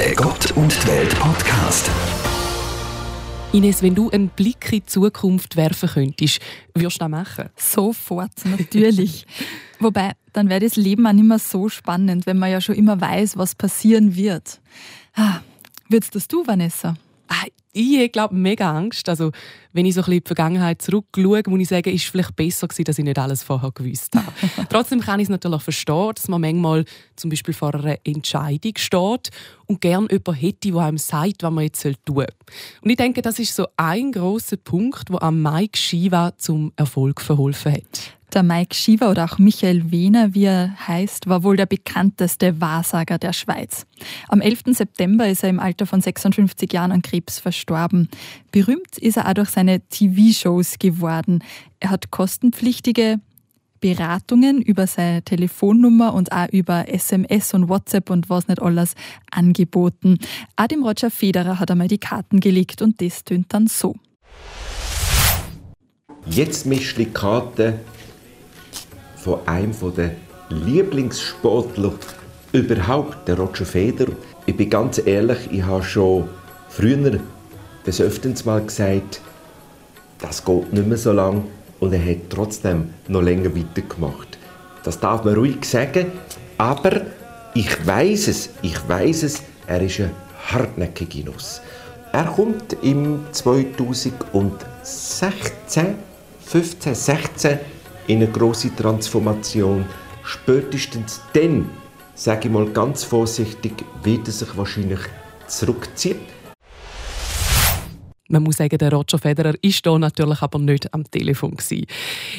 Der Gott und die Welt Podcast. Ines, wenn du einen Blick in die Zukunft werfen könntest, würdest du das machen? Sofort, natürlich. Wobei, dann wäre das Leben auch nicht mehr so spannend, wenn man ja schon immer weiß, was passieren wird. Ah, würdest das du, Vanessa? Ah, ich glaube mega Angst. Also, wenn ich so ein bisschen in die Vergangenheit zurückschaue, muss ich sagen, ist es vielleicht besser gewesen, dass ich nicht alles vorher gewusst habe. Trotzdem kann ich es natürlich verstehen, dass man manchmal zum Beispiel vor einer Entscheidung steht und gerne jemanden hätte, der einem sagt, was man jetzt tun soll. Und ich denke, das ist so ein großer Punkt, der am Mike Shiva zum Erfolg verholfen hat. Der Mike Schiever oder auch Michael Wehner, wie er heißt, war wohl der bekannteste Wahrsager der Schweiz. Am 11. September ist er im Alter von 56 Jahren an Krebs verstorben. Berühmt ist er auch durch seine TV-Shows geworden. Er hat kostenpflichtige Beratungen über seine Telefonnummer und auch über SMS und WhatsApp und was nicht alles angeboten. Auch dem Roger Federer hat er mal die Karten gelegt und das tönt dann so. Jetzt mischst du die Karten von einem der Lieblingssportler überhaupt, der Roger Federer. Ich bin ganz ehrlich, ich habe schon früher des Öfteren mal gesagt, das geht nicht mehr so lange und er hat trotzdem noch länger weitergemacht. Das darf man ruhig sagen, aber ich weiß es, ich weiß es, er ist ein hartnäckiger Nuss. Er kommt im 2016, 15, 16 in eine große Transformation. Spätestens dann, sage ich mal ganz vorsichtig, wird er sich wahrscheinlich zurückziehen. Man muss sagen, der Roger Federer ist da natürlich aber nicht am Telefon gewesen.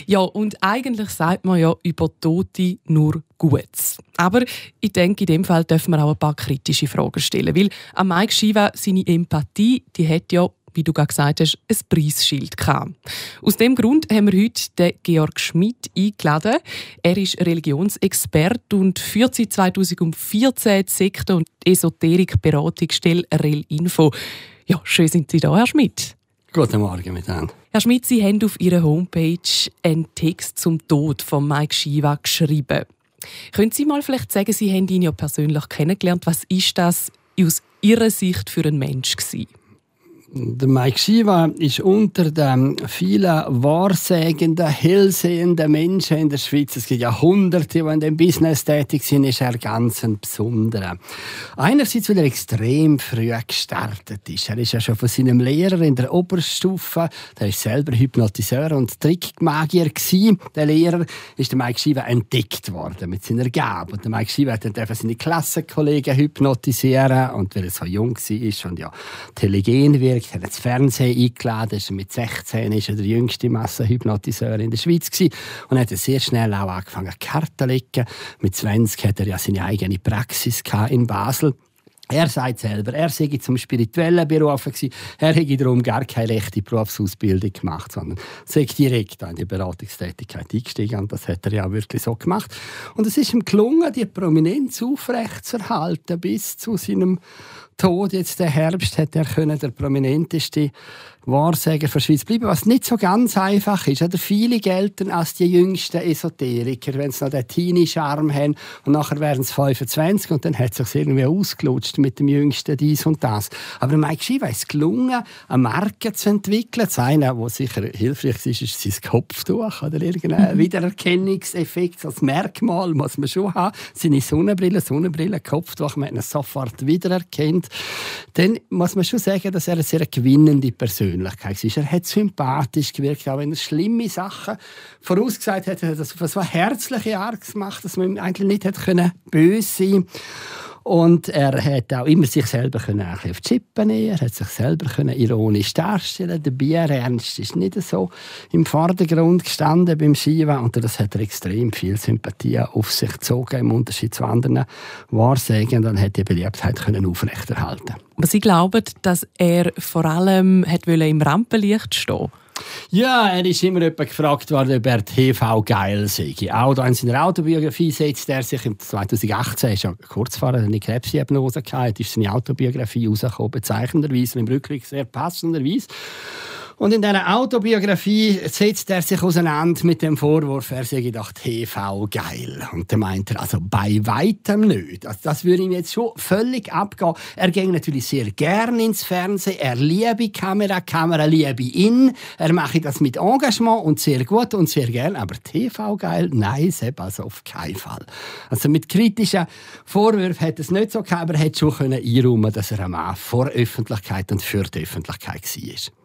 Ja, und eigentlich sagt man ja über Tote nur Gutes. Aber ich denke, in dem Fall dürfen wir auch ein paar kritische Fragen stellen, weil an Mike Shiva seine Empathie, die hat ja wie du gerade gesagt hast, ein Preisschild gehabt. Aus dem Grund haben wir heute den Georg Schmidt eingeladen. Er ist Religionsexperte und führt seit 2014 die Sektor- und Esoterik-Beratungsstelle REL Info. Ja, schön sind Sie da, Herr Schmidt. Guten Morgen miteinander. Herr Schmidt, Sie haben auf Ihrer Homepage einen Text zum Tod von Mike Shiva geschrieben. Können Sie mal vielleicht sagen, Sie haben ihn ja persönlich kennengelernt. Was ist das aus Ihrer Sicht für ein Mensch gewesen? Der Mike Shiva ist unter den vielen wahrsagenden, hellsehenden Menschen in der Schweiz, es gibt ja Hunderte, die in dem Business tätig sind, ist er ganz ein besonderer. Einerseits, weil er extrem früh gestartet ist. Er ist ja schon von seinem Lehrer in der Oberstufe, der ist selber Hypnotiseur und Trickmagier gewesen. Der Lehrer ist der Mike Shiva entdeckt worden mit seiner Gabe. Und der Mike Shiva hat dann seine Klassenkollegen hypnotisieren und weil er so jung war und ja telegen wird, Projekt, hat das Fernsehen eingeladen, ist mit 16 ist er der jüngste Massenhypnotiseur in der Schweiz gewesen und hat sehr schnell auch angefangen Karten legen. Mit 20 hat er ja seine eigene Praxis in Basel. Er sagt selber, er sei zum spirituellen berufen gewesen. Er hätte darum gar keine rechte Berufsausbildung gemacht, sondern sei direkt in die Beratungstätigkeit eingestiegen. Und das hat er ja wirklich so gemacht. Und es ist ihm gelungen, die Prominenz aufrechtzuerhalten bis zu seinem Tod. Jetzt der Herbst hat er können der prominenteste Wahrsager für Schweiz bleiben, was nicht so ganz einfach ist. Oder viele gelten als die jüngsten Esoteriker, wenn sie noch den Teenie-Charme haben und nachher werden es 25 und dann hat es sich irgendwie ausgelutscht mit dem jüngsten dies und das. Aber Mike Shiva ist es gelungen, eine Marke zu entwickeln. Das eine, was sicher hilfreich ist, ist sein Kopftuch oder irgendein mhm. Wiedererkennungseffekt als Merkmal muss man schon haben. Seine Sonnenbrille, Sonnenbrille, Kopftuch, man ihn sofort wiedererkennt. Dann muss man schon sagen, dass er eine sehr gewinnende Persönlichkeit ist. Er hat sympathisch gewirkt, auch wenn er schlimme Sachen vorausgesagt hat, hat er das auf eine so herzliche Art gemacht, dass man ihm eigentlich nicht hätte können böse sein und er hat auch immer sich selber ein auf die Chippen nehmen. Er hat sich selber ironisch darstellen. Der Bierernst ist nicht so im Vordergrund gestanden beim Skiwa und das hat er extrem viel Sympathie auf sich gezogen im Unterschied zu anderen Wahrsagen. Und dann hat die Beliebtheit können aufrechterhalten. Aber Sie glauben, dass er vor allem hat im Rampenlicht stehen ja, er ist immer gefragt worden, ob er TV geil sei. Auch in seiner Autobiografie setzt er sich im 2018, ist ja kurz vor eine Krebsdiagnose gehabt, ist seine Autobiografie rausgekommen, bezeichnenderweise, im Rückblick sehr passenderweise. Und in dieser Autobiografie setzt er sich auseinander mit dem Vorwurf, er sei doch TV geil. Und dann meint er, also bei weitem nicht. Also das würde ihm jetzt schon völlig abgehen. Er ging natürlich sehr gerne ins Fernsehen. Er liebe Kamera, Kamera liebe ihn. Er mache das mit Engagement und sehr gut und sehr gern. Aber TV geil? Nein, Sepp, also auf keinen Fall. Also mit kritischen Vorwürfen hätte es nicht so gehabt, aber er hätte schon einräumen können, dass er am Mann vor Öffentlichkeit und für die Öffentlichkeit war.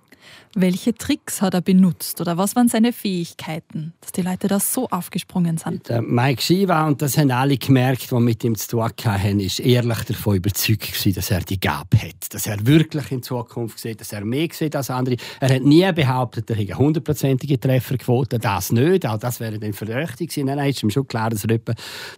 Welche Tricks hat er benutzt oder was waren seine Fähigkeiten, dass die Leute da so aufgesprungen sind? Der Mike Shiva, und das haben alle gemerkt, die mit ihm zu tun hatten, ist ehrlich davon überzeugt gewesen, dass er die Gabe hat. Dass er wirklich in Zukunft sieht, dass er mehr sieht als andere. Er hat nie behauptet, er hätte hundertprozentige Trefferquote. Das nicht. Auch das wäre dann verdächtig gewesen. Nein, nein, ist ihm schon klar, dass er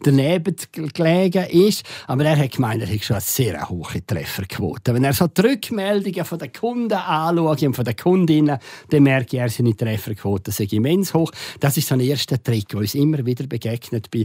daneben gelegen ist. Aber er hat gemeint, er hätte schon eine sehr hohe Trefferquote. Wenn er so die Rückmeldungen von den Kunden anschaut und von den Kundinnen, dann merke ich, er seine Trefferquote sind immens hoch. Das ist so ein erster Trick, der uns immer wieder begegnet bei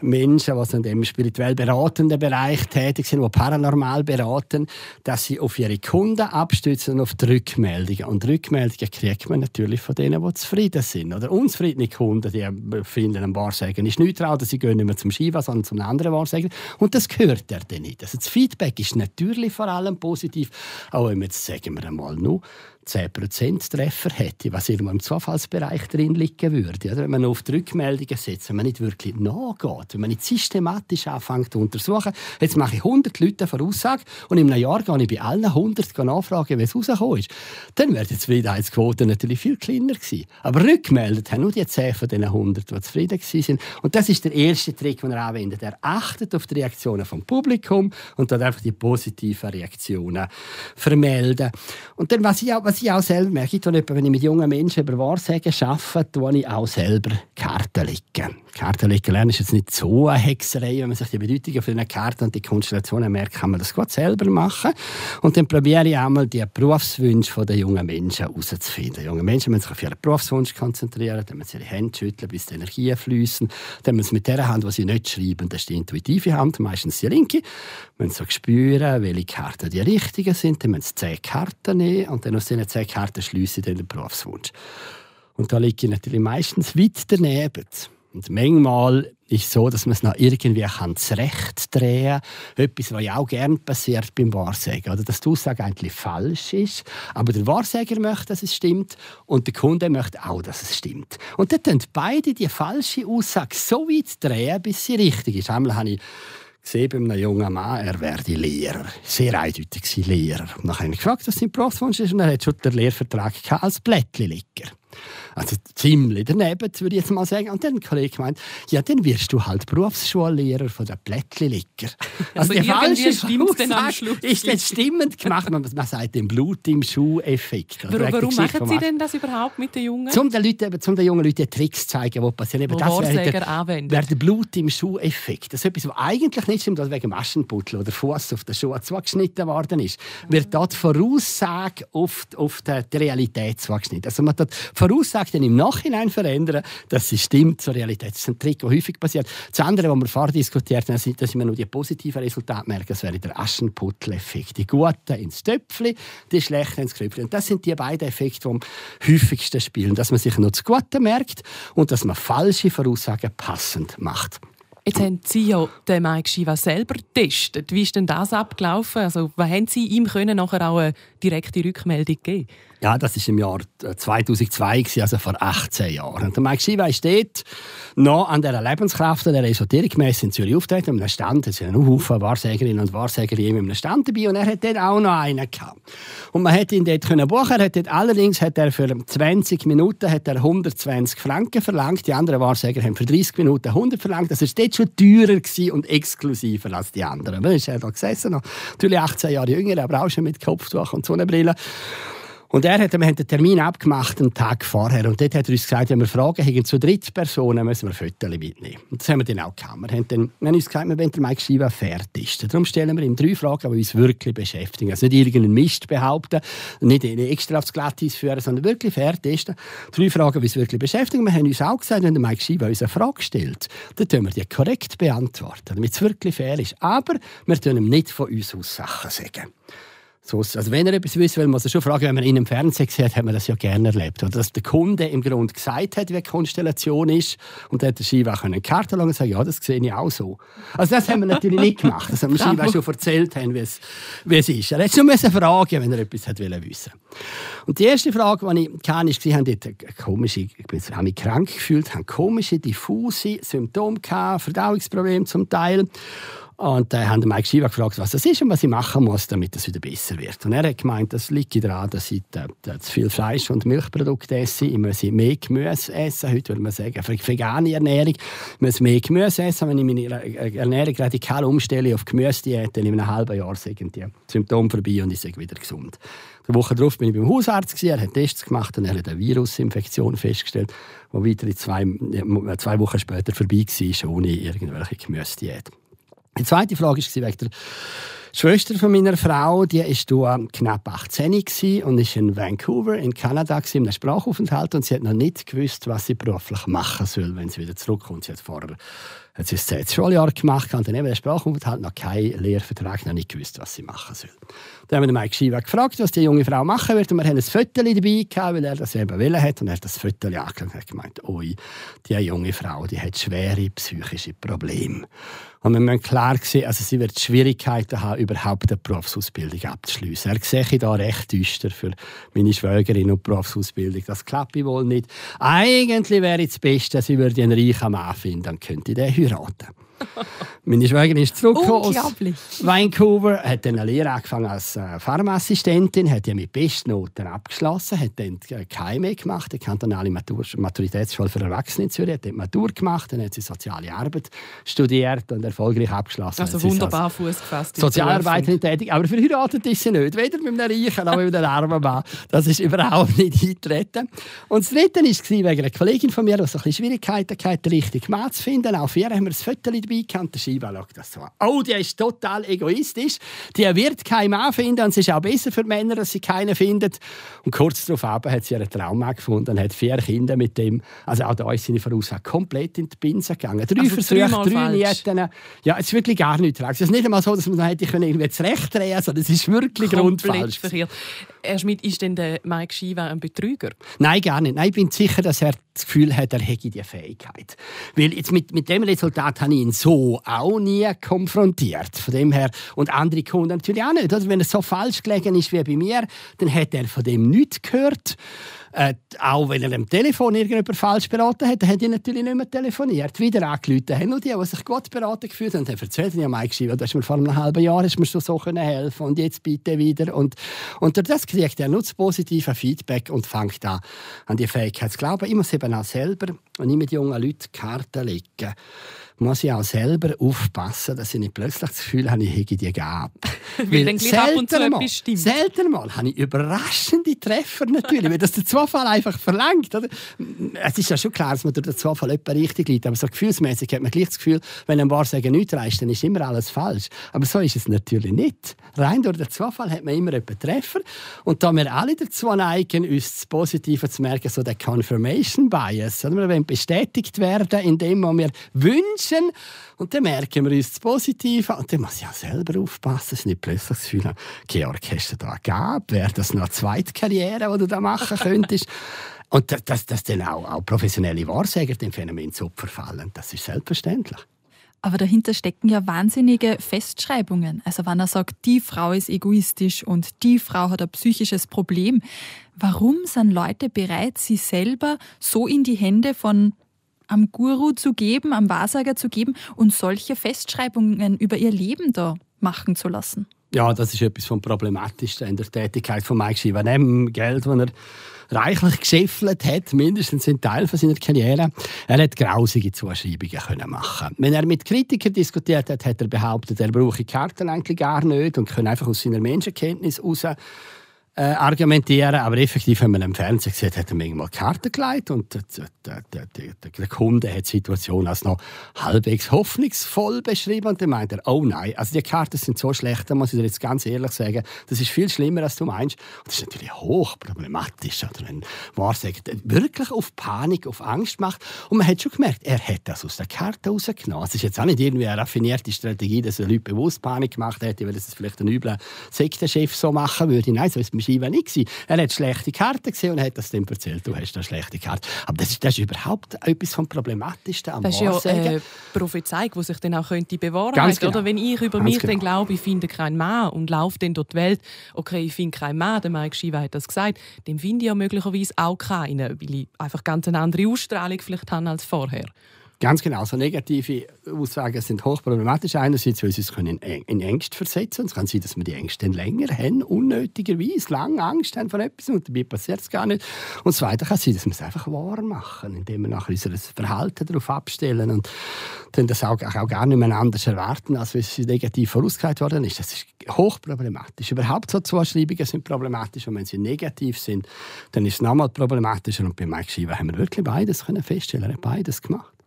Menschen, die in dem spirituell beratenden Bereich tätig sind, die paranormal beraten, dass sie auf ihre Kunden abstützen und auf die Rückmeldungen. Und Rückmeldungen kriegt man natürlich von denen, die zufrieden sind. Oder unzufriedene Kunden, die finden, ein Wahrsagen ist neutral, sie gehen nicht mehr zum Skiva, sondern zum anderen Wahrsagen. Und das gehört er dann nicht. Also das Feedback ist natürlich vor allem positiv, auch jetzt, sagen wir einmal, nur 10% Treffer hätte, was irgendwo im Zufallsbereich drin liegen würde. Oder wenn man auf die Rückmeldungen setzt, wenn man nicht wirklich nachgeht, wenn man nicht systematisch anfängt zu untersuchen, jetzt mache ich 100 Leute eine Voraussage und in einem Jahr gehe ich bei allen 100 nachfragen, wie es rausgekommen ist, dann wäre die Zufriedenheitsquote natürlich viel kleiner gewesen. Aber rückmeldet haben nur die 10 von diesen 100, die zufrieden waren. Und das ist der erste Trick, den er anwendet. Er achtet auf die Reaktionen vom Publikum und dort einfach die positiven Reaktionen vermelden. Und dann, was ich auch, was was ich auch selber merke, ich etwa, wenn ich mit jungen Menschen über Wahrsagen arbeite, tue ich auch selber Karten legen. Karten legen lernen ist jetzt nicht so eine Hexerei, wenn man sich die Bedeutung von den Karten und die Konstellationen merkt, kann man das gut selber machen. Und dann probiere ich einmal die Berufswünsche der jungen Menschen herauszufinden. Junge Menschen müssen sich auf ihren Berufswunsch konzentrieren, dann müssen sie ihre Hände schütteln, bis die Energie fließen. Dann müssen sie mit der Hand, die sie nicht schreiben, das ist die intuitive Hand, meistens die linke, müssen so spüren, welche Karten die richtigen sind. Dann müssen sie zehn Karten nehmen und dann aus diesen zehn Karten schliessen sie den Berufswunsch. Und da liege ich natürlich meistens weit daneben. Und manchmal ist es so, dass man es noch irgendwie zurecht drehen kann. Etwas, was ja auch gerne passiert beim Wahrsagen. Oder dass die Aussage eigentlich falsch ist, aber der Wahrsager möchte, dass es stimmt und der Kunde möchte auch, dass es stimmt. Und dann tun beide die falsche Aussage so weit drehen, bis sie richtig ist. Einmal habe ich gesehen bei einem jungen Mann, er werde Lehrer. Sehr eindeutig Lehrer. Und dann habe ich gefragt, was sein Berufswunsch ist und er hat schon den Lehrvertrag als Blättli-Licker. Also ziemlich daneben, würde ich jetzt mal sagen. Und dann ein Kollege gemeint, ja, dann wirst du halt Berufsschullehrer von den Plättli-Licker. Also, also die falsche am Schluss. Ist dann stimmend gemacht. Man, man sagt den Blut im Schuh-Effekt. Warum, warum machen Sie denn das überhaupt mit den Jungen? Um den, Leuten, zum den jungen Leuten Tricks zu zeigen, die passieren. Eben, das wäre der, wäre der Blut im Schuh-Effekt. Das ist etwas, was eigentlich nicht stimmt, wegen Maschenputtel oder Fuß auf den Schuh zugeschnitten worden ist. Wird dort Voraussage auf, auf die, die Realität zugeschnitten. Also man dort Voraussage dann im Nachhinein verändern, dass sie stimmt zur Realität. Das ist ein Trick, der häufig passiert. Das andere, was wir vorher diskutiert haben, ist, dass wir nur die positiven Resultate merken. Das wäre der Aschenputtel-Effekt. Die Guten ins Töpfchen, die Schlechten ins Krüppchen. Und das sind die beiden Effekte, die am häufigsten spielen. Dass man sich nur das Gute merkt und dass man falsche Voraussagen passend macht. Jetzt haben Sie ja den Mike Shiva selber getestet. Wie ist denn das abgelaufen? Also, was haben Sie ihm können nachher auch eine direkte Rückmeldung geben ja, das war im Jahr 2002, äh, also vor 18 Jahren. Und der Mike Shiva ist dort noch an dieser Lebenskraft, an der Esoterikmesse in Zürich auftreten, an einem Stand. Es sind noch Haufen Wahrsägerinnen und Wahrsäger in einem Stand dabei und er hat dort auch noch einen gehabt. Und man hätte ihn dort können buchen. Er hat dort, allerdings hat er für 20 Minuten hat er 120 Franken verlangt. Die anderen Wahrsäger haben für 30 Minuten 100 verlangt. Das war dort schon teurer und exklusiver als die anderen. Da ist er da gesessen, natürlich 18 Jahre jünger, aber auch schon mit Kopftuch und Sonnenbrille. Und er hat, wir haben den Termin abgemacht, einen Tag vorher. Und dort hat er uns gesagt, wenn wir Fragen haben zu Drittpersonen, müssen wir Fotos mitnehmen. Und das haben wir dann auch gehabt. Wir haben, dann, wir haben uns gesagt, wir wollen den Mike Shiva fertig ist. Darum stellen wir ihm drei Fragen, die uns wirklich beschäftigen. Also nicht irgendeinen Mist behaupten, nicht extra aufs Glatteis führen, sondern wirklich fertig. Drei Fragen, die uns wirklich beschäftigen. Wir haben uns auch gesagt, wenn der Mike Shiva uns eine Frage stellt, dann tun wir die korrekt beantworten, damit es wirklich fair ist. Aber wir tun ihm nicht von uns aus Sachen sagen. So, also wenn er etwas wissen will, muss er schon fragen, wenn man ihn im Fernsehen sieht, hat man das ja gerne erlebt. Oder dass der Kunde im Grunde gesagt hat, wie die Konstellation ist und dann hat der Skiwa eine Karte lang und sagen, ja, das sehe ich auch so. Also das haben wir natürlich nicht gemacht. Das haben wir Skiwa schon erzählt, haben, wie, es, wie es ist. Er hätte schon fragen wenn er etwas hat wissen Und die erste Frage, die ich kann, ist, sie haben dort komische, ich habe mich krank gefühlt, haben komische, diffuse Symptome gehabt, Verdauungsprobleme zum Teil. Und dann haben Mike Schieber gefragt, was das ist und was ich machen muss, damit es wieder besser wird. Und er hat gemeint, das liegt daran, dass ich äh, zu viel Fleisch und Milchprodukte esse. Ich muss mehr Gemüse essen. Heute würde man sagen, vegane Ernährung. Ich muss mehr Gemüse essen. Wenn ich meine Ernährung radikal umstelle auf Gemüsediät, dann in einem halben Jahr sind die Symptome vorbei und ich bin wieder gesund. Eine Woche darauf bin ich beim Hausarzt, er hat Tests gemacht und er hat eine Virusinfektion festgestellt, die weitere zwei, zwei Wochen später vorbei war, ohne irgendwelche Gemüsediät. Die zweite Frage war wegen der Schwester von meiner Frau, die war knapp 18 und ist in Vancouver in Kanada in einem Sprachaufenthalt und sie hat noch nicht gewusst, was sie beruflich machen soll, wenn sie wieder zurückkommt. Sie hat vorher hat sie das Schuljahr gemacht und dann eben den Sprachaufenthalt noch keinen Lehrvertrag, noch nicht gewusst, was sie machen soll. Dann haben wir Mike Schieber gefragt, was die junge Frau machen wird und wir haben ein Foto dabei gehabt, weil er das eben wollen hat und er hat das Foto angeschaut und hat gemeint, oi, die junge Frau, die hat schwere psychische Probleme. Und wir müssen klar sehen, also sie wird Schwierigkeiten haben, überhaupt eine Berufsausbildung abzuschließen. Er sehe da recht düster für meine Schwägerin und Berufsausbildung. Das klappt wohl nicht. Eigentlich wäre es das Beste, sie würde einen reichen Mann finden, dann könnte ich den heiraten. Meine Schwägerin ist zurückgekommen aus Vancouver, hat dann eine Lehre angefangen als äh, Pharmaassistentin, hat ja mit Bestnoten abgeschlossen, hat dann keine mehr gemacht, die kantonale Matur Maturitätsschule für Erwachsene in Zürich, hat dann Matur gemacht, dann hat sie Soziale Arbeit studiert und erfolgreich abgeschlossen. Also wunderbar Fuß gefasst. Sozialarbeiterin tätig, aber verheiratet ist sie nicht, weder mit einem Reichen noch mit einem armen Mann. Das ist überhaupt nicht eingetreten. Und das Dritte war wegen einer Kollegin von mir, die so ein bisschen Schwierigkeiten hatte, den richtigen Mann zu finden. Auch für ihr haben wir ein Foto der Scheibe schaut das so an. Oh, die ist total egoistisch. Die wird keinen Mann finden und es ist auch besser für Männer, dass sie keinen findet. Und kurz darauf hat sie ihren Traum gefunden und hat vier Kinder mit dem. Also auch da ist seine Voraussage komplett in die Binse gegangen. Drei also Versuche, drei Nieten. Ja, es ist wirklich gar nicht tragisch. Es ist nicht einmal so, dass man hätte irgendwie zurecht drehen sondern es ist wirklich grundfalsch. Herr Schmidt, ist denn der Mike Shiva ein Betrüger? Nein, gar nicht. Nein, ich bin sicher, dass er das Gefühl hat, er hätte diese Fähigkeit. Weil jetzt mit, mit dem Resultat habe ich ihn so auch nie konfrontiert. Von dem her, und andere Kunden natürlich auch nicht. Also wenn er so falsch gelegen ist wie bei mir, dann hat er von dem nichts gehört. Äh, auch wenn er am Telefon irgendjemand falsch beraten hat, hat er natürlich nicht mehr telefoniert. Wieder angerufen haben und die, die sich gut beraten gefühlt haben, haben erzählt, ja, Mike geschrieben, du hast mir vor einem halben Jahr hast mir schon so helfen und jetzt bitte wieder. Und, und durch das kriegt er nur das positive Feedback und fängt an, an die Fähigkeit zu glauben. Ich muss eben auch selber, wenn ich mit jungen Leuten Karten lege, muss ich auch selber aufpassen, dass ich nicht plötzlich das Gefühl habe, ich hätte die Gabe. Weil dann selten, mal, selten mal habe ich überraschende Treffer natürlich, weil das der Zufall einfach verlangt. Oder? Es ist ja schon klar, dass man durch den Zufall etwa richtig liegt, aber so gefühlsmäßig hat man gleich das Gefühl, wenn ein Wahrsagen nichts reicht, dann ist immer alles falsch. Aber so ist es natürlich nicht. Rein durch den Zufall hat man immer einen Treffer und da wir alle dazu neigen, uns das Positive zu merken, so der Confirmation Bias, oder? wollen bestätigt werden in dem, was wir wünschen. Und dann merken wir uns das Positive. Und dann muss ich auch selber aufpassen, dass ich nicht plötzlich das Gefühl habe, Georg, hast du da gab? Wäre das noch eine zweite Karriere, die du da machen könntest? Und dass, dass, dann auch, auch professionelle Wahrsager dem Phänomen zu Opfer fallen, das ist selbstverständlich. Aber dahinter stecken ja wahnsinnige Festschreibungen. Also wenn er sagt, die Frau ist egoistisch und die Frau hat ein psychisches Problem, warum sind Leute bereit, sie selber so in die Hände von am Guru zu geben, am Wahrsager zu geben und solche Festschreibungen über ihr Leben da machen zu lassen. Ja, das ist etwas vom Problematischsten in der Tätigkeit von Mike Shiva. Neben Geld, das er reichlich geschäffelt hat, mindestens ein Teil von seiner Karriere, er hat grausige Zuschreibungen können machen. Wenn er mit Kritikern diskutiert hat, hat er behauptet, er brauche Karten eigentlich gar nicht und kann einfach aus seiner Menschenkenntnis heraus äh, argumentieren, aber effektiv, wenn man im Fernsehen sieht, hat er manchmal Karten gelegt und der, der, der, der, Kunde hat die Situation als noch halbwegs hoffnungsvoll beschrieben und dann meint er, oh nein, also die Karten sind so schlecht, da muss ich dir jetzt ganz ehrlich sagen, das ist viel schlimmer, als du meinst. Und das ist natürlich hochproblematisch, oder wenn Wahrsager wirklich auf Panik, auf Angst macht und man hat schon gemerkt, er hat das aus der Karte rausgenommen. Es ist jetzt auch nicht irgendwie eine raffinierte Strategie, dass er Leute bewusst Panik gemacht hätte, weil das vielleicht ein übler Sektenchef so machen würde. Nein, so ist es Schreiben nicht. Gewesen. Er hat schlechte Karten gesehen und hat das dann erzählt, du hast eine schlechte Karte. Aber das ist, das ist überhaupt etwas vom Problematischsten am Das ist ja äh, Prophezeiung, die sich dann auch könnte bewahren genau. oder Wenn ich über Ganz mich genau. dann glaube, ich finde keinen Mann und laufe dann durch die Welt, okay, ich finde keinen Mann, der Mike Shiva hat das gesagt, dann finde ich ja möglicherweise auch keinen, weil ich einfach ganz eine andere Ausstrahlung vielleicht habe als vorher. Ganz genau. So negative Aussagen sind hochproblematisch. Einerseits, weil sie es können in Ängste versetzen Es kann sein, dass wir die Ängste dann länger haben, unnötigerweise, lange Angst haben vor etwas und dabei passiert es gar nicht. Und zweitens kann es sein, dass wir es einfach wahr machen, indem wir nachher unser Verhalten darauf abstellen und dann das auch, auch gar nicht mehr anders erwarten, als wenn es negativ vorausgesagt worden ist. Das ist hochproblematisch. Überhaupt so Zuschreibungen sind problematisch und wenn sie negativ sind, dann ist es nochmal problematischer. Und bei Mike Schieber haben wir wirklich beides können feststellen. Er hat beides gemacht.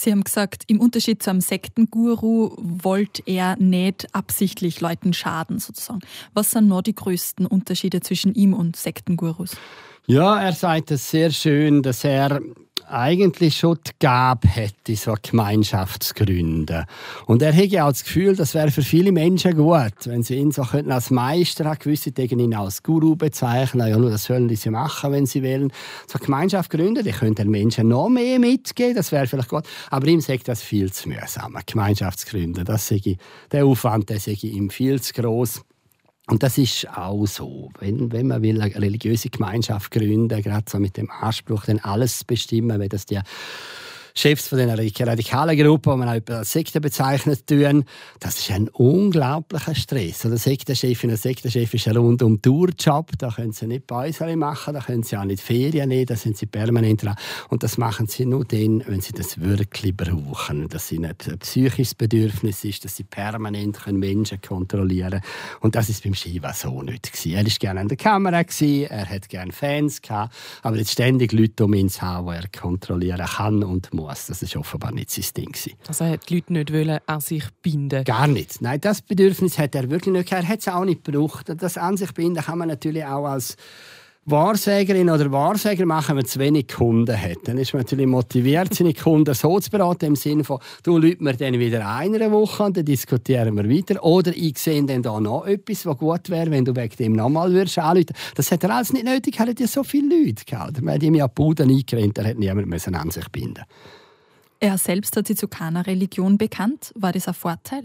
Sie haben gesagt, im Unterschied zu einem Sektenguru wollte er nicht absichtlich Leuten schaden, sozusagen. Was sind noch die größten Unterschiede zwischen ihm und Sektengurus? Ja, er sagt es sehr schön, dass er eigentlich schon die Gabe hätte, so eine Gemeinschaft zu gründen. Und er hätte auch das Gefühl, das wäre für viele Menschen gut, wenn sie ihn so als Meister haben, gewisse Dinge ihn als Guru bezeichnen. Ja, nur das sollen sie machen, wenn sie wollen. So Gemeinschaft gründen, die könnte den Menschen noch mehr mitgeben, das wäre vielleicht gut. Aber ihm sagt das viel zu mühsam, eine Gemeinschaft zu gründen. Das sei, der Aufwand der sei ihm viel zu groß. Und das ist auch so. Wenn, wenn man will, eine religiöse Gemeinschaft gründen, gerade so mit dem Anspruch, dann alles bestimmen, wie das die Chefs von den radikalen Gruppen, die man auch als Sekte bezeichnet, tun. Das ist ein unglaublicher Stress. Oder Sektenchefin und Sektenchef ist ein rundum Tourjob. Da können sie nicht Päuschen machen, da können sie auch nicht Ferien nehmen, da sind sie permanent dran. Und das machen sie nur dann, wenn sie das wirklich brauchen. Dass sie nicht ein psychisches Bedürfnis ist, dass sie permanent Menschen kontrollieren können. Und das ist beim Shiva so nicht. Gewesen. Er war gerne an der Kamera, gewesen, er hat gerne Fans, gehabt, aber jetzt ständig Leute um ihn haben, die er kontrollieren kann und muss Das war offenbar nicht sein Ding. Also er hat die Leute nicht wollen an sich binden Gar nicht. Nein, das Bedürfnis hat er wirklich nicht. Er hat es auch nicht gebraucht. Das an sich binden kann man natürlich auch als Wahrsägerin oder Wahrsäger machen, wenn man zu wenig Kunden hat. Dann ist man natürlich motiviert, seine Kunden so zu beraten, im Sinne von, du läutst mir dann wieder eine Woche und dann diskutieren wir weiter. Oder ich sehe dann da noch etwas, was gut wäre, wenn du wegen dem nochmal würdest anrufen. Das hat er alles nicht nötig, er hat ja so viele Leute gehabt. Man hat ihm ja Buden eingerennt, er hat niemand an sich binden Er selbst hat sich zu keiner Religion bekannt. War das ein Vorteil?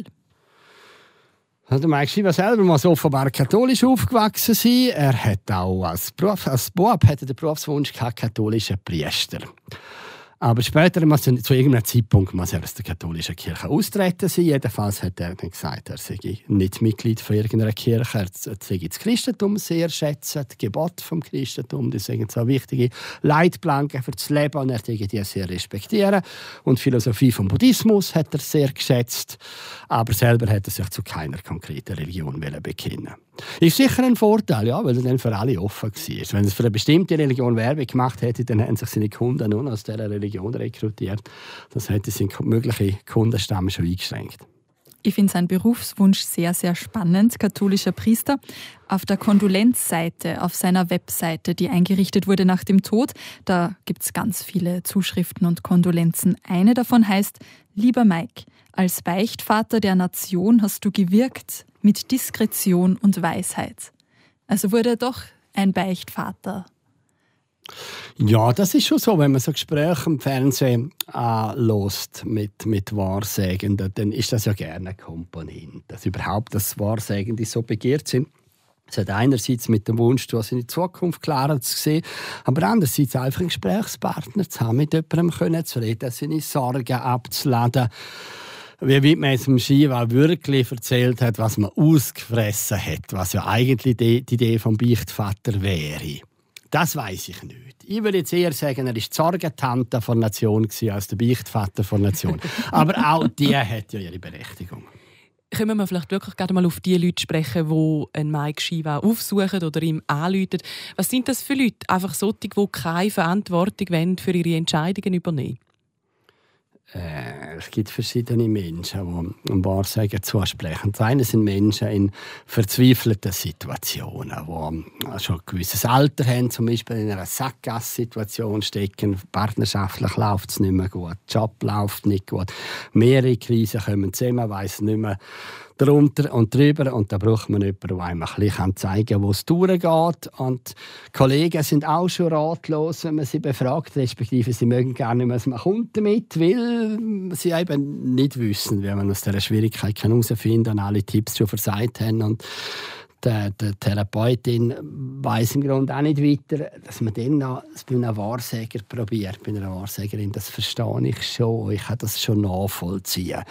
Der Mike Schieber selber muss offenbar katholisch aufgewachsen sein. Er hat auch als, Beruf, als Bub hatte den Berufswunsch gehabt, katholischer Priester. Aber später er, zu irgendeinem Zeitpunkt muss er aus der katholischen Kirche austreten sein. Jedenfalls hat er dann gesagt, er sei nicht Mitglied von irgendeiner Kirche. Er sei das Christentum sehr schätzen, das Gebot vom Christentum, das sind so wichtige Leitplanken für das Leben und er würde die sehr respektieren. Und die Philosophie vom Buddhismus hat er sehr geschätzt, aber selber hat er sich zu keiner konkreten Religion bekennen ist sicher ein Vorteil, ja, weil er dann für alle offen war. Wenn er für eine bestimmte Religion Werbung gemacht hätte, dann hätten sich seine Kunden nur aus dieser Religion rekrutiert. Das hätte seinen möglichen Kundenstamm schon eingeschränkt. Ich finde seinen Berufswunsch sehr, sehr spannend. Katholischer Priester. Auf der Kondolenzseite, auf seiner Webseite, die eingerichtet wurde nach dem Tod, da gibt es ganz viele Zuschriften und Kondolenzen. Eine davon heißt, lieber Mike, als Beichtvater der Nation hast du gewirkt mit Diskretion und Weisheit. Also wurde er doch ein Beichtvater. Ja, das ist schon so. Wenn man so Gespräche im Fernsehen anlässt mit, mit Wahrsagenden, dann ist das ja gerne eine Komponente. Dass überhaupt das Wahrsagende so begehrt sind. Es hat einerseits mit dem Wunsch, was in die Zukunft klarer zu sehen, aber andererseits einfach einen Gesprächspartner zu haben, mit jemandem zu reden, seine Sorgen abzuladen wie weit man jetzt im Skiwall wirklich erzählt hat, was man ausgefressen hat, was ja eigentlich die, die Idee vom Beichtvater wäre. Das weiß ich nicht. Ich würde jetzt eher sagen, er war die Sorgentante der Nation als der Beichtvater der Nation. Aber auch die hat ja ihre Berechtigung. können wir vielleicht wirklich gerade mal auf die Leute sprechen, die einen Mike Shiva aufsuchen oder ihm anrufen. Was sind das für Leute? Einfach solche, die keine Verantwortung für ihre Entscheidungen übernehmen äh, es gibt verschiedene Menschen, die am Wahrsagen zusprechen. Das eine sind Menschen in verzweifelten Situationen, die schon ein gewisses Alter haben, zum Beispiel in einer Sackgasse-Situation stecken. Partnerschaftlich läuft es nicht mehr gut, Job läuft nicht gut. Mehrere Krisen kommen zusammen, weiss nicht mehr, drunter und drüber und da braucht man jemanden, der einem ein bisschen zeigen kann, wo es durchgeht. Und die Kollegen sind auch schon ratlos, wenn man sie befragt, respektive sie mögen gerne nicht mehr, was man kommt damit, weil sie eben nicht wissen, wie man aus dieser Schwierigkeit herausfinden kann und alle Tipps schon versagt haben. Und die, die Therapeutin weiß im Grunde auch nicht weiter, dass man dann noch bei einem Wahrsager probiert, bei einer Wahrsagerin. Das verstehe ich schon. Ich kann das schon nachvollziehen.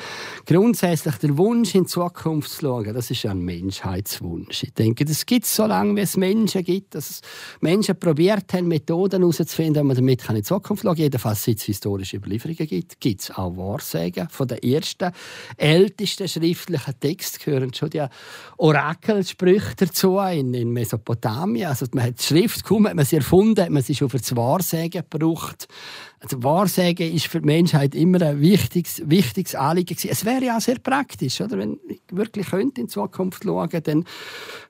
Grundsätzlich der Wunsch, in die Zukunft zu schauen, das ist ein Menschheitswunsch. Ich denke, das gibt es so lange, wie es Menschen gibt, dass Menschen probiert haben, Methoden herauszufinden, wie man damit in die Zukunft schauen kann. Jedenfalls, seit es historische Überlieferungen gibt, gibt es auch Wahrsagen. Von den ersten, ältesten schriftlichen Texten gehören schon die Orakelsprüche Sprüche dazu in, in Mesopotamien. Also man hat die Schrift, kaum hat man sie erfunden, hat man sie schon für das Wahrsagen gebraucht. Also Wahrsagen ist für die Menschheit immer ein wichtiges, wichtiges Anliegen gewesen. Es wäre ja auch sehr praktisch, oder? Wenn ich wirklich könnte in Zukunft schauen, dann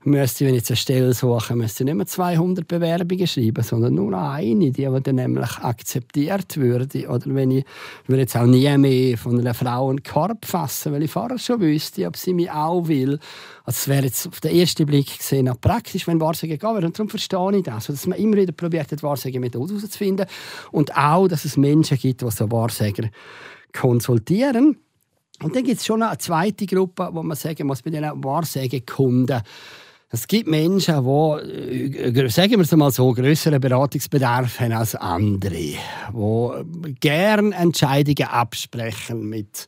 müsste ich, wenn ich eine Stelle suche, müsste ich nicht mehr 200 Bewerbungen schreiben, sondern nur eine, die, die dann nämlich akzeptiert würde. Oder wenn ich würde jetzt auch nie mehr von einer Frau einen Korb fassen, weil ich vorher schon wüsste, ob sie mich auch will. Also es wäre jetzt auf den ersten Blick gesehen auch praktisch, wenn Wahrsagen gehen würde. Und darum verstehe ich das. Dass man immer wieder probiert hat, Wahrsagen Methoden herauszufinden. Und auch, dass es Menschen gibt, die so Wahrsager konsultieren. Und dann gibt es schon eine zweite Gruppe, wo man sagen muss, bei diesen Wahrsagekunden, es gibt Menschen, die, äh, sagen wir es mal so, größeren Beratungsbedarf haben als andere, die gerne Entscheidungen absprechen mit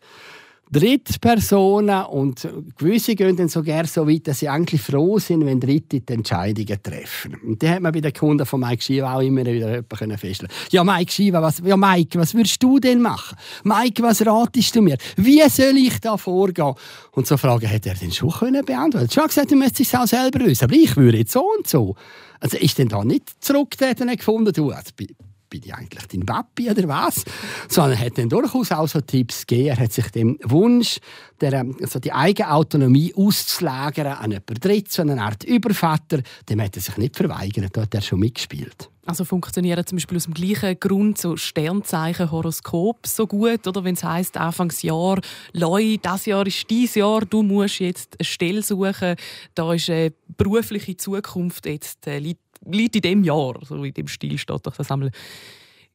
Drittpersonen und gewisse gehen dann sogar so weit, dass sie eigentlich froh sind, wenn Dritte die Entscheidungen treffen. Und die hat man bei den Kunden von Mike Shiva auch immer wieder feststellen Ja, Mike Shiva, was, ja, Mike, was würdest du denn machen? Mike, was ratest du mir? Wie soll ich da vorgehen? Und so Fragen hätte er dann schon können beantworten. Schon gesagt, er müsste es auch selber wissen. Aber ich würde jetzt so und so. Also ist denn da nicht zurücktreten gefunden, du, also, bin ich eigentlich dein Papi oder was? Sondern er hat dann durchaus auch so Tipps gegeben. Er hat sich dem Wunsch, der, also die eigene Autonomie auszulagern an jemanden Dritt, so eine Art Übervater, dem hat er sich nicht verweigert. Da hat er schon mitgespielt. Also funktionieren zum Beispiel aus dem gleichen Grund so Sternzeichen, Horoskop so gut? Oder wenn es heisst, Anfangsjahr, Loi, das Jahr ist dein Jahr, du musst jetzt eine Stelle suchen, da ist eine berufliche Zukunft jetzt, äh, liegt liegt in dem Jahr, so in dem Stil steht doch das einmal.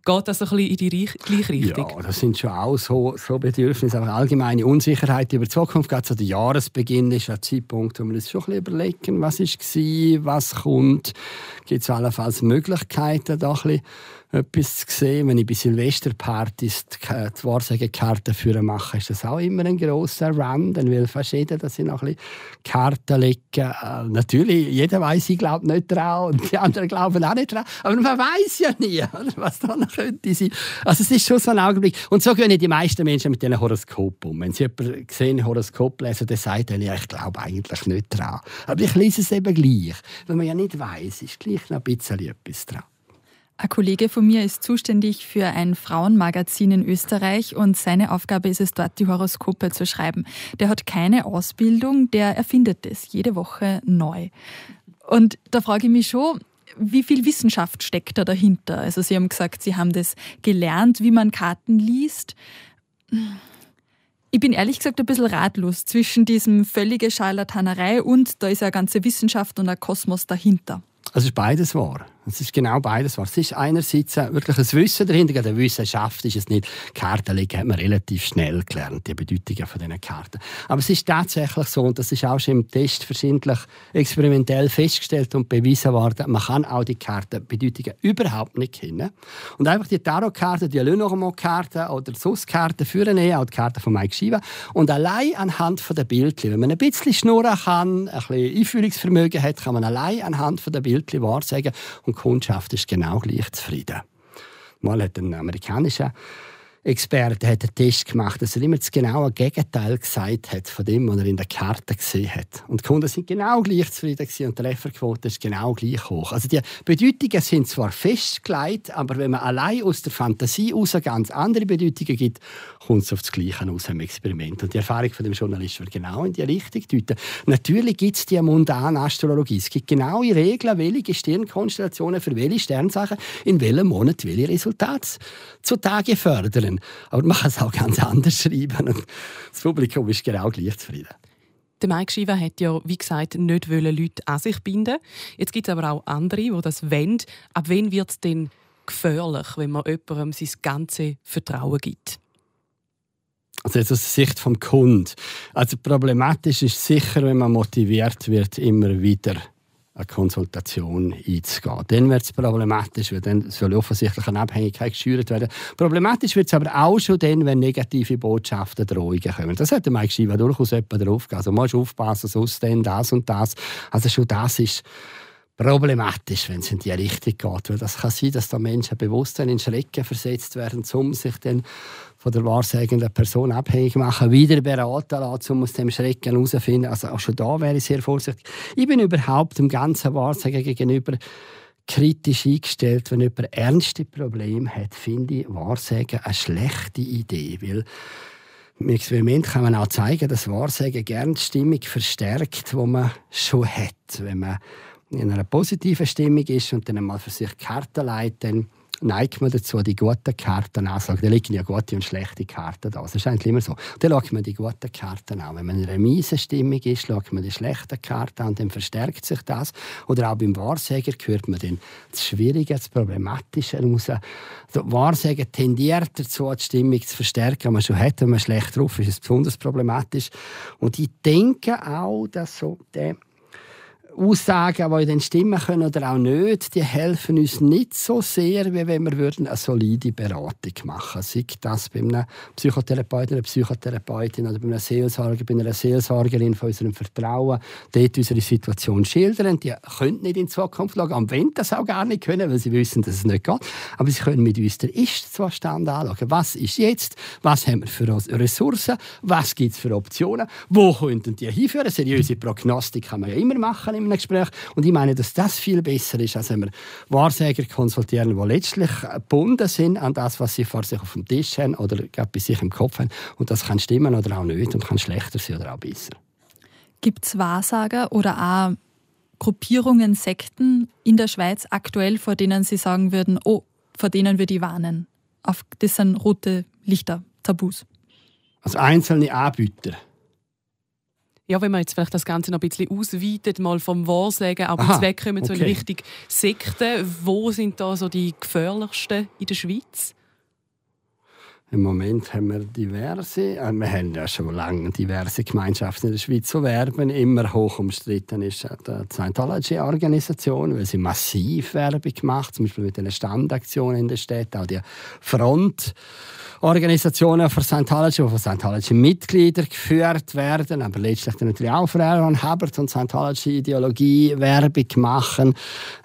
Geht das ein bisschen in die gleiche Richtung? Ja, das sind schon auch so, so Bedürfnisse. Aber allgemeine Unsicherheit über die Zukunft, gerade so der Jahresbeginn ist ein Zeitpunkt, wo wir uns schon ein bisschen überlegen, was war, was kommt. Gibt es allenfalls Möglichkeiten, da ein bisschen etwas zu sehen. Wenn ich bei Silvesterpartys die, die Wahrsagekarten für mache, ist das auch immer ein grosser Run. Dann will fast jeder, dass ich noch ein bisschen Karten lege. Äh, natürlich, jeder weiß, ich glaube nicht dran und die anderen glauben auch nicht dran. Aber man weiß ja nie, was da noch könnte sein. Also es ist schon so ein Augenblick. Und so gehen die meisten Menschen mit diesen Horoskop um. Wenn sie jemanden sehen, Horoskop lesen, dann sagt er, ja, ich glaube eigentlich nicht dran. Aber ich lese es eben gleich. Weil man ja nicht weiß, ist gleich noch ein bisschen etwas dran. Ein Kollege von mir ist zuständig für ein Frauenmagazin in Österreich und seine Aufgabe ist es, dort die Horoskope zu schreiben. Der hat keine Ausbildung, der erfindet es jede Woche neu. Und da frage ich mich schon, wie viel Wissenschaft steckt da dahinter? Also Sie haben gesagt, Sie haben das gelernt, wie man Karten liest. Ich bin ehrlich gesagt ein bisschen ratlos zwischen diesem völlige Scharlatanerei und da ist ja eine ganze Wissenschaft und ein Kosmos dahinter. Also ist beides wahr. Es ist genau beides wahr. Es ist einerseits wirklich ein Wissen dahinter, der Wissenschaft ist es nicht. Kartenlegen hat man relativ schnell gelernt, die Bedeutungen von diesen Karten. Aber es ist tatsächlich so, und das ist auch schon im Test verschiedentlich experimentell festgestellt und bewiesen worden, man kann auch die Kartenbedeutungen überhaupt nicht kennen. Und einfach die Tarotkarten, die Lenormand-Karten oder SUS-Karten führen eher auch die Karten von Mike Shiva. Und allein anhand der Bildchen, wenn man ein bisschen schnurren kann, ein bisschen Einfühlungsvermögen hat, kann man allein anhand der Bildchen wahrsagen und Kundschaft ist genau gleich zufrieden. Mal hat ein amerikanischer Experte hat einen Test gemacht, dass er immer das genaue Gegenteil gesagt hat von dem, was er in der Karte gesehen hat. Und die Kunden sind genau gleich zufrieden und die Trefferquote ist genau gleich hoch. Also die Bedeutungen sind zwar festgelegt, aber wenn man allein aus der Fantasie heraus ganz andere Bedeutungen gibt, kommt es auf das Gleiche aus im Experiment. Und die Erfahrung von dem Journalisten wird genau in die Richtung deuten. Natürlich gibt es die mundane Astrologie. Es gibt genaue Regeln, welche Stirnkonstellationen für welche Sternsachen in welchem Monat welche Resultate zutage fördern. Aber man kann es auch ganz anders schreiben. Und das Publikum ist genau gleich zufrieden. Der Mike Shiva hat ja, wie gesagt, nicht Leute an sich binden Jetzt gibt es aber auch andere, die das wollen. Ab wann wird es denn gefährlich, wenn man jemandem sein ganzes Vertrauen gibt? Also jetzt aus der Sicht des Kunden. Also problematisch ist sicher, wenn man motiviert wird, immer wieder eine Konsultation einzugehen. Dann wird es problematisch, weil dann soll offensichtlich eine Abhängigkeit geschürt werden. Problematisch wird es aber auch schon dann, wenn negative Botschaften, Drohungen kommen. Das hat der Mike Shiva durchaus jemand drauf Also man muss aufpassen, sonst denn das und das. Also schon das ist problematisch, wenn es in die Richtung geht. Weil das kann sein, dass da Menschen bewusst in Schrecken versetzt werden, um sich dann von der wahrsagenden Person abhängig machen, wieder beraten lassen, um aus dem Schrecken herauszufinden. Also auch schon da wäre ich sehr vorsichtig. Ich bin überhaupt dem ganzen Wahrsagen gegenüber kritisch eingestellt. Wenn jemand ernste Probleme hat, finde ich Wahrsagen eine schlechte Idee, weil im Experiment kann man auch zeigen, dass Wahrsagen gerne die Stimmung verstärkt, die man schon hat. Wenn man in einer positiven Stimmung ist und dann einmal für sich Karten leitet, dann neigt man dazu, die guten Karten anzuschauen. Da liegen ja gute und schlechte Karten da. Das ist eigentlich immer so. Dann schaut man die guten Karten an. Wenn man in einer miesen Stimmung ist, schaut man die schlechten Karten an, dann verstärkt sich das. Oder auch beim Wahrsager hört man dann das Schwierige, das Problematische raus. Also Wahrsager tendiert dazu, die Stimmung zu verstärken, die man schon hat. Wenn man schlecht drauf ist, ist es besonders problematisch. Und ich denke auch, dass so der Aussagen, die dann stimmen können oder auch nicht, die helfen uns nicht so sehr, wie wenn wir eine solide Beratung machen würden. Sei das bei einem Psychotherapeuten, einer Psychotherapeutin oder bei einem Seelsorger, bei einer Seelsorgerin von unserem Vertrauen, dort unsere Situation schildern. Die können nicht in die Zukunft schauen, und wollen das auch gar nicht können, weil sie wissen, dass es nicht geht. Aber sie können mit uns den Ist-Zustand anschauen. Was ist jetzt? Was haben wir für Ressourcen? Was gibt es für Optionen? Wo könnten die hinführen? Seriöse Prognostik kann man ja immer machen einem Gespräch. Und ich meine, dass das viel besser ist, als wenn wir Wahrsager konsultieren, die letztlich gebunden sind an das, was sie vor sich auf dem Tisch haben oder gerade bei sich im Kopf haben. Und das kann stimmen oder auch nicht und kann schlechter sein oder auch besser. Gibt es Wahrsager oder auch Gruppierungen, Sekten in der Schweiz aktuell, vor denen Sie sagen würden, oh, vor denen würde ich warnen? Auf, das sind rote Lichter, Tabus. Also einzelne Anbieter ja, wenn man jetzt vielleicht das Ganze noch ein bisschen ausweitet, mal vom Wahrsagen, aber jetzt wegkommen okay. so in Richtung Sekten, wo sind da so die gefährlichsten in der Schweiz? Im Moment haben wir diverse, äh, wir haben ja schon lange diverse Gemeinschaften in der Schweiz, so werben immer hoch umstritten ist die Scientology-Organisation, weil sie massiv Werbung macht, zum Beispiel mit den Standaktionen in der Stadt, auch die Front Organisationen für Scientology, die von Scientology-Mitgliedern geführt werden, aber letztlich dann natürlich auch für Aaron Hubbard und Scientology-Ideologie Werbung machen.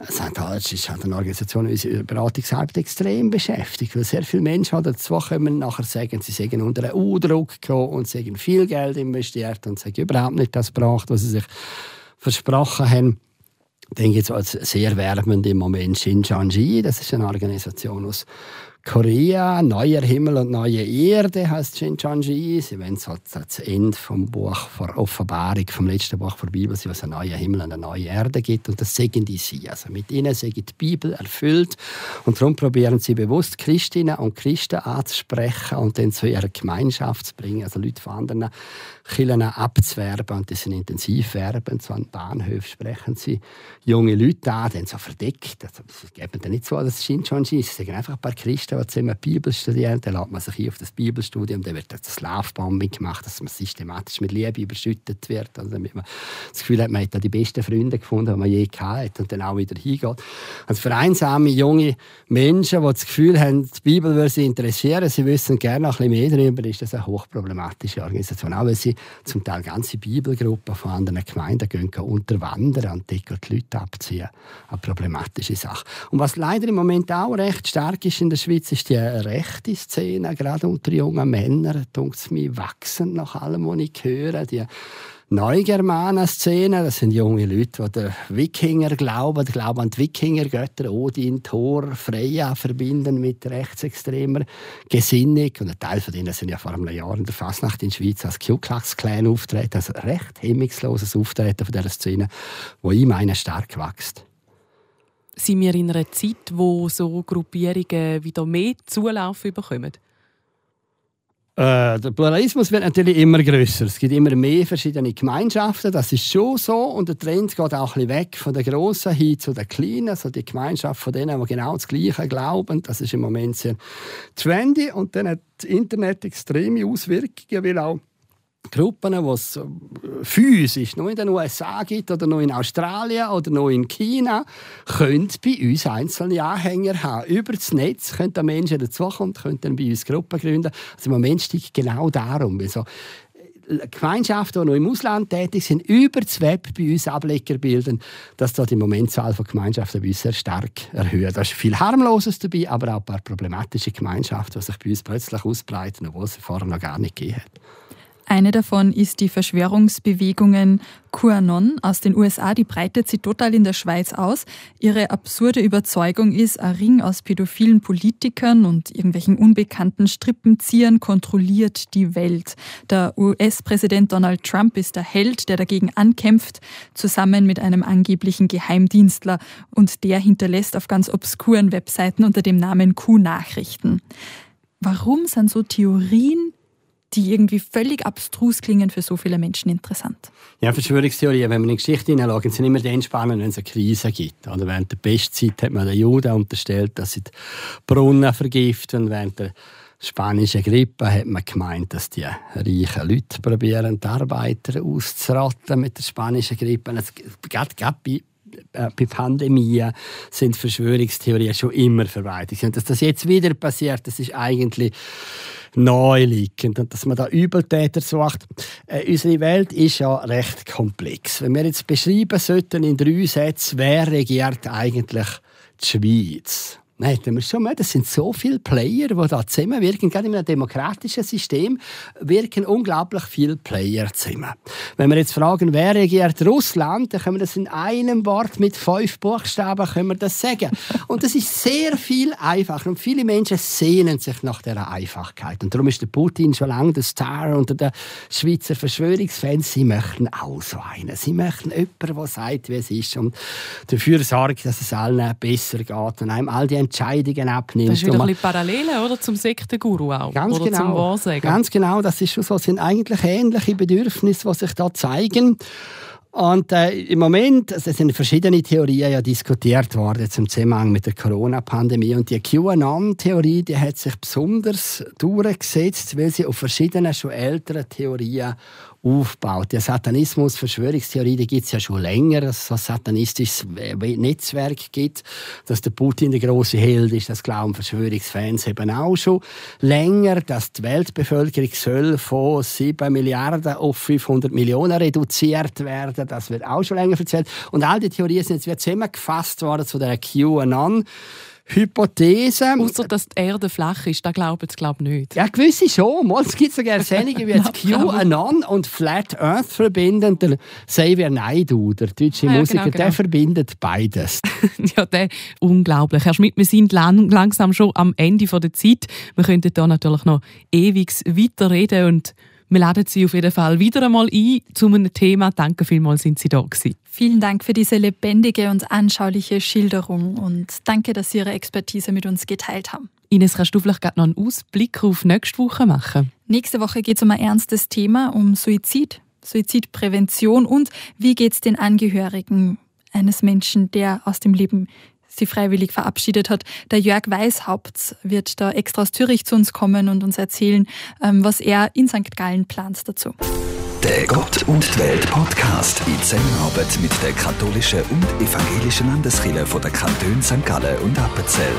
Scientology ist halt eine Organisation, die unsere Beratungsarbeit extrem beschäftigt, weil sehr viele Menschen dazu kommen, nachher sagen, sie seien unter einen U-Druck gekommen und sie haben viel Geld investiert und sie haben überhaupt nicht das gebracht, was sie sich versprochen haben. Ich denke jetzt als sehr werbend im Moment Shinjanji, das ist eine Organisation aus Korea, neuer Himmel und neue Erde heißt Shincheonji. Sie wollen so das Ende vom Buch vor Offenbarung, vom letzten Buch der Bibel, sie was einen neuen Himmel und eine neue Erde gibt und das sagen die sie. Also mit ihnen sagen die Bibel erfüllt und darum probieren sie bewusst Christinnen und Christen anzusprechen und dann zu ihrer Gemeinschaft zu bringen, also Leute von anderen Kirchen abzuwerben und die sind intensiv werben. So an Bahnhöfen sprechen sie junge Leute an, dann so verdeckt. Also, sie geben dann nicht so, dass es Shincheonji ist. Sie sagen einfach ein paar Christen die zusammen Bibel studieren, dann lädt man sich ein auf das Bibelstudium, dann wird das Love-Bombing gemacht, dass man systematisch mit Liebe überschüttet wird, also damit man das Gefühl hat, man hat die besten Freunde gefunden, die man je hatte und dann auch wieder hingeht. Also für einsame junge Menschen, die das Gefühl haben, die Bibel würde sie interessieren, sie wissen gerne noch ein bisschen mehr darüber, ist das eine hochproblematische Organisation. Auch weil sie zum Teil ganze Bibelgruppen von anderen Gemeinden gehen, unterwandern und die Leute abziehen. Eine problematische Sache. Und was leider im Moment auch recht stark ist in der Schweiz, ist die rechte Szene, gerade unter jungen Männern, es mir wachsen nach allem, was ich höre. Die Neugermanen-Szene, das sind junge Leute, die den Wikinger glauben, glauben an die Wikingergötter, Odin, Thor, Freya verbinden mit rechtsextremer Gesinnung. Und ein Teil von denen sind ja vor einem Jahr in der Fasnacht in der Schweiz als Klan auftreten, also recht hemmungsloses Auftreten von dieser Szene, wo ich meine stark wächst sind wir in einer Zeit, wo so Gruppierungen wieder mehr Zulauf bekommen? Der Pluralismus wird natürlich immer größer. Es gibt immer mehr verschiedene Gemeinschaften. Das ist schon so. Und der Trend geht auch ein bisschen weg von den Großen hin zu den Kleinen. Also die Gemeinschaft von denen, die genau das Gleiche glauben. Das ist im Moment sehr trendy. Und dann hat das Internet extreme Auswirkungen, weil auch Gruppen, die es physisch nur in den USA gibt oder nur in Australien oder nur in China, können bei uns einzelne Anhänger haben. Über das Netz können Menschen dazukommen, können dann bei uns Gruppen gründen. Also im Moment steigt genau darum. Also, äh, Gemeinschaften, die noch im Ausland tätig sind, über das Web bei uns Ableger bilden, dass Moment die Zahl von Gemeinschaften bei uns sehr stark erhöht. Da ist viel Harmloses dabei, aber auch ein paar problematische Gemeinschaften, die sich bei uns plötzlich ausbreiten, obwohl es vorher noch gar nicht gegeben hat. Eine davon ist die Verschwörungsbewegungen QAnon aus den USA. Die breitet sie total in der Schweiz aus. Ihre absurde Überzeugung ist, ein Ring aus pädophilen Politikern und irgendwelchen unbekannten Strippenziehern kontrolliert die Welt. Der US-Präsident Donald Trump ist der Held, der dagegen ankämpft, zusammen mit einem angeblichen Geheimdienstler. Und der hinterlässt auf ganz obskuren Webseiten unter dem Namen Q-Nachrichten. Warum sind so Theorien die irgendwie völlig abstrus klingen, für so viele Menschen interessant. Ja, Verschwörungstheorien, wenn man in die Geschichte hineinschaut, sind immer dann spannend, wenn es eine Krise gibt. Oder während der Bestzeit hat man den Juden unterstellt, dass sie die Brunnen vergiften. Während der spanischen Grippe hat man gemeint, dass die reichen Leute probieren, die Arbeiter auszurotten mit der spanischen Grippe. Gerade, gerade bei bei Pandemien sind Verschwörungstheorien schon immer verbreitet. Und dass das jetzt wieder passiert, das ist eigentlich naheliegend und dass man da Übeltäter sucht. Äh, unsere Welt ist ja recht komplex. Wenn wir jetzt beschreiben sollten in drei Sätzen, wer regiert eigentlich die Schweiz? Dann hätten wir schon mal, das sind so viele Player, die da zusammenwirken. Gerade in einem demokratischen System wirken unglaublich viele Player zusammen. Wenn wir jetzt fragen, wer regiert Russland, dann können wir das in einem Wort mit fünf Buchstaben können wir das sagen. Und das ist sehr viel einfacher. Und viele Menschen sehnen sich nach dieser Einfachkeit. Und darum ist der Putin schon lange der Star unter den Schweizer Verschwörungsfans. Sie möchten auch so einen. Sie möchten jemanden, der sagt, wie es ist und dafür sorgt, dass es allen besser geht und einem all die Entscheidungen abnimmt. Das ist wieder ein bisschen Parallelen oder, zum Sektenguru auch. Ganz oder genau, zum Wahrsagen. Ganz genau, das ist schon so. Es sind eigentlich ähnliche Bedürfnisse, die sich da zeigen. Und äh, im Moment also es sind verschiedene Theorien ja diskutiert worden zum Zusammenhang mit der Corona-Pandemie. Und die QAnon-Theorie, die hat sich besonders durchgesetzt, weil sie auf verschiedenen schon älteren Theorien aufbaut. Der Satanismus, Verschwörungstheorie, die gibt es ja schon länger, dass es ein satanistisches Netzwerk gibt, dass der Putin der große Held ist, das glauben Verschwörungsfans eben auch schon länger, dass die Weltbevölkerung soll von 7 Milliarden auf 500 Millionen reduziert werden, das wird auch schon länger erzählt. Und all die Theorien sind jetzt zusammengefasst worden zu der QAnon. Hypothese. Außer dass die Erde flach ist, da glauben sie glaube nicht. Ja, gewisse schon. Es gibt sogar Sendungen wie jetzt QAnon und Flat Earth verbinden. Der Xavier Naidu, der deutsche ja, Musiker, genau, genau. der verbindet beides. ja, der unglaublich. Herr Schmidt, wir sind lang, langsam schon am Ende der Zeit. Wir könnten da natürlich noch ewig weiterreden und wir laden Sie auf jeden Fall wieder einmal ein zu einem Thema. Danke vielmals, sind Sie da gewesen. Vielen Dank für diese lebendige und anschauliche Schilderung und danke, dass Sie Ihre Expertise mit uns geteilt haben. Ines, kannst du vielleicht gerade noch einen Ausblick auf nächste Woche machen? Nächste Woche geht es um ein ernstes Thema, um Suizid, Suizidprävention und wie geht es den Angehörigen eines Menschen, der aus dem Leben sie freiwillig verabschiedet hat. Der Jörg Weishaupt wird da extra aus Zürich zu uns kommen und uns erzählen, ähm, was er in St. Gallen plant dazu. Der Gott und die Welt Podcast in Zusammenarbeit mit der katholischen und evangelischen Landeskirche von der Kantone St. Gallen und Appenzell.